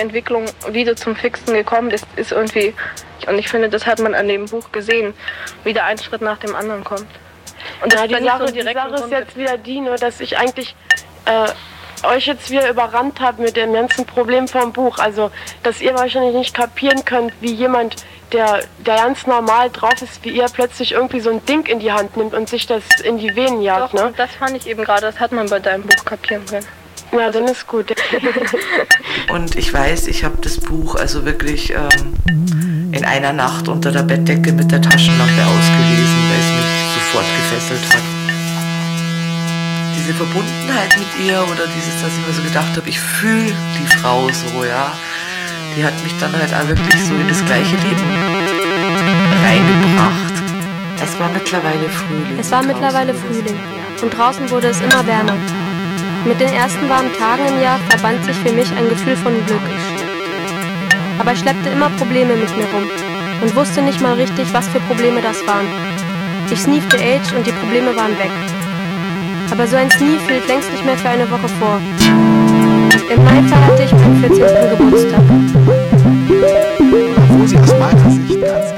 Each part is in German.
Entwicklung wieder zum Fixen gekommen ist, ist irgendwie, und ich finde, das hat man an dem Buch gesehen, wieder ein Schritt nach dem anderen kommt. Und ja, die Sache, so die Sache ist jetzt wieder die, nur dass ich eigentlich äh, euch jetzt wieder überrannt habe mit dem ganzen Problem vom Buch. Also, dass ihr wahrscheinlich nicht kapieren könnt, wie jemand, der, der ganz normal drauf ist, wie ihr, plötzlich irgendwie so ein Ding in die Hand nimmt und sich das in die Venen jagt. Doch, ne? das fand ich eben gerade, das hat man bei deinem Buch kapieren können. Ja, dann ist gut. und ich weiß, ich habe das Buch also wirklich ähm, in einer Nacht unter der Bettdecke mit der Taschenlampe ausgelesen, weil es mich sofort gefesselt hat. Diese Verbundenheit mit ihr oder dieses, dass ich mir so gedacht habe, ich fühle die Frau so, ja, die hat mich dann halt auch wirklich so in das gleiche Leben reingebracht. Es war mittlerweile Frühling. Es war mittlerweile Frühling und draußen wurde es immer wärmer. Mit den ersten warmen Tagen im Jahr verband sich für mich ein Gefühl von Glück. Aber ich schleppte immer Probleme mit mir rum und wusste nicht mal richtig, was für Probleme das waren. Ich sneefte Age und die Probleme waren weg. Aber so ein Sneef hielt längst nicht mehr für eine Woche vor. Im Mai feierte ich meinen 14. Geburtstag. Obwohl sie aus meiner Sicht ganz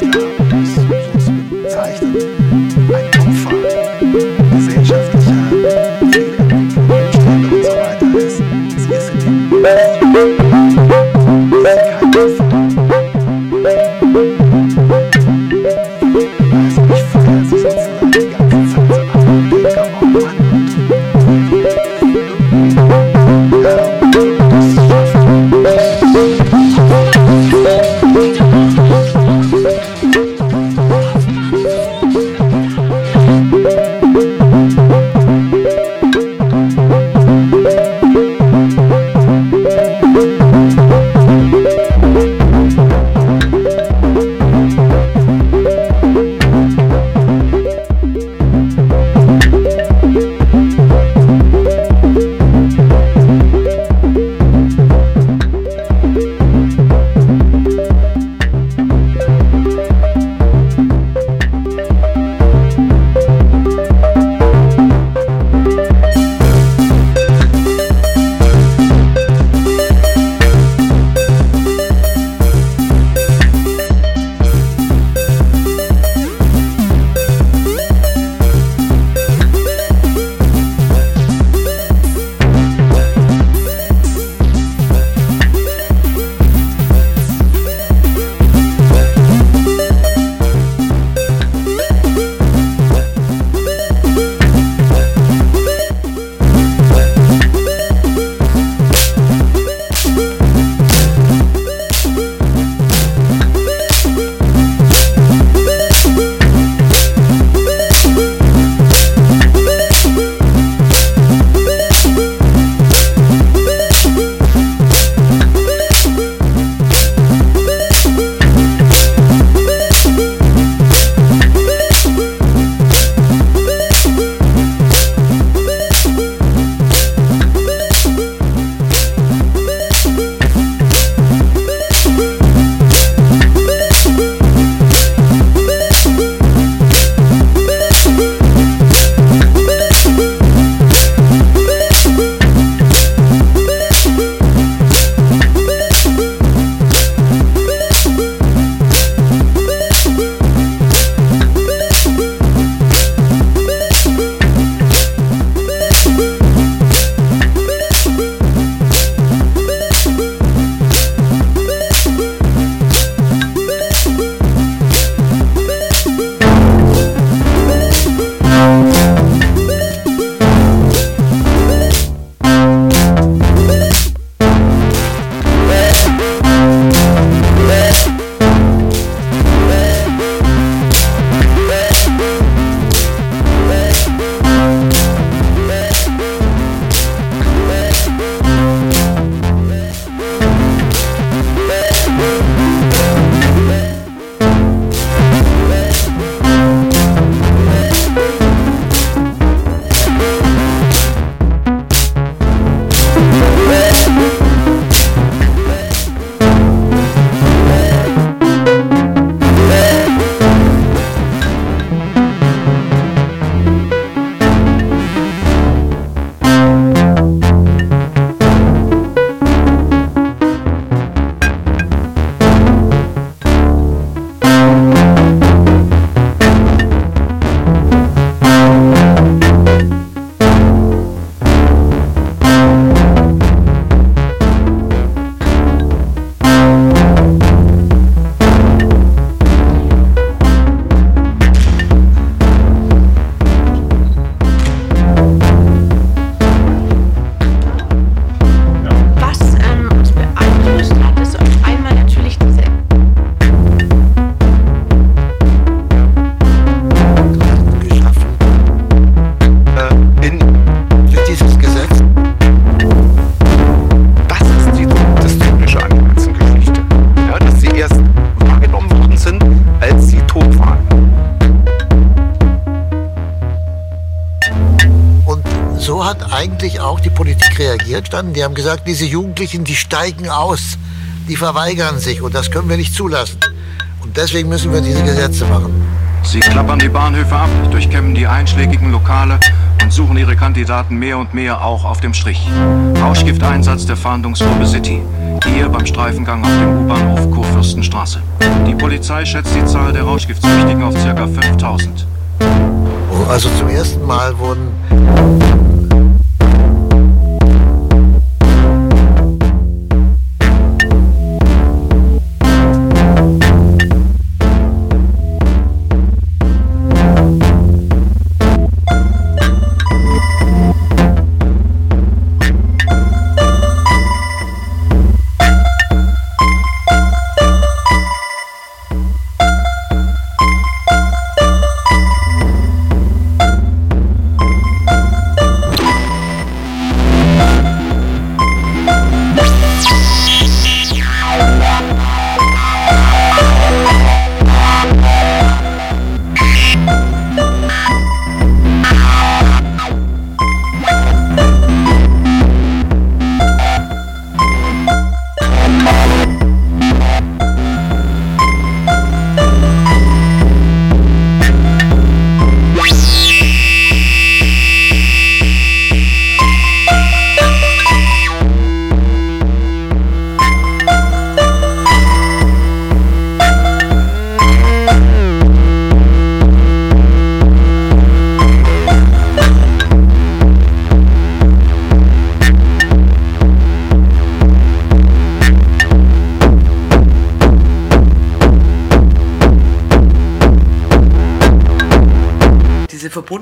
reagiert, standen, die haben gesagt, diese Jugendlichen, die steigen aus, die verweigern sich und das können wir nicht zulassen. Und deswegen müssen wir diese Gesetze machen. Sie klappern die Bahnhöfe ab, durchkämmen die einschlägigen Lokale und suchen ihre Kandidaten mehr und mehr auch auf dem Strich. Rauschgifteinsatz der Fahndungsgruppe City. Hier beim Streifengang auf dem U-Bahnhof Kurfürstenstraße. Die Polizei schätzt die Zahl der Rauschgiftsüchtigen auf ca. 5000. Also zum ersten Mal wurden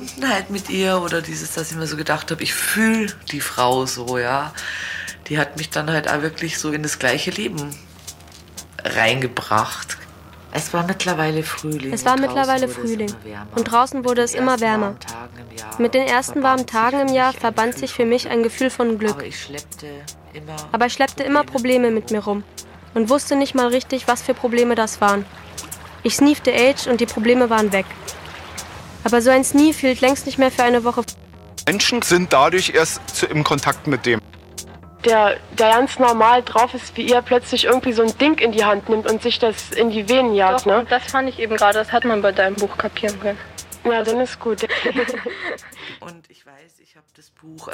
Verbundenheit mit ihr oder dieses, dass ich mir so gedacht habe, ich fühle die Frau so, ja. Die hat mich dann halt auch wirklich so in das gleiche Leben reingebracht. Es war mittlerweile Frühling. Es war mittlerweile Frühling. Und draußen wurde es immer wärmer. Mit den ersten warmen Tagen im Jahr verband sich für mich ein Gefühl von Glück. Aber ich schleppte immer, Aber ich schleppte immer Probleme mit mir rum und wusste nicht mal richtig, was für Probleme das waren. Ich sneefte Age und die Probleme waren weg. Aber so ein Sneef hielt längst nicht mehr für eine Woche. Menschen sind dadurch erst zu, im Kontakt mit dem. Der, der ganz normal drauf ist, wie ihr plötzlich irgendwie so ein Ding in die Hand nimmt und sich das in die Venen jagt, Doch, ne? Das fand ich eben gerade, das hat man bei deinem Buch kapieren können. Ja, dann ist gut. und ich weiß, ich habe das Buch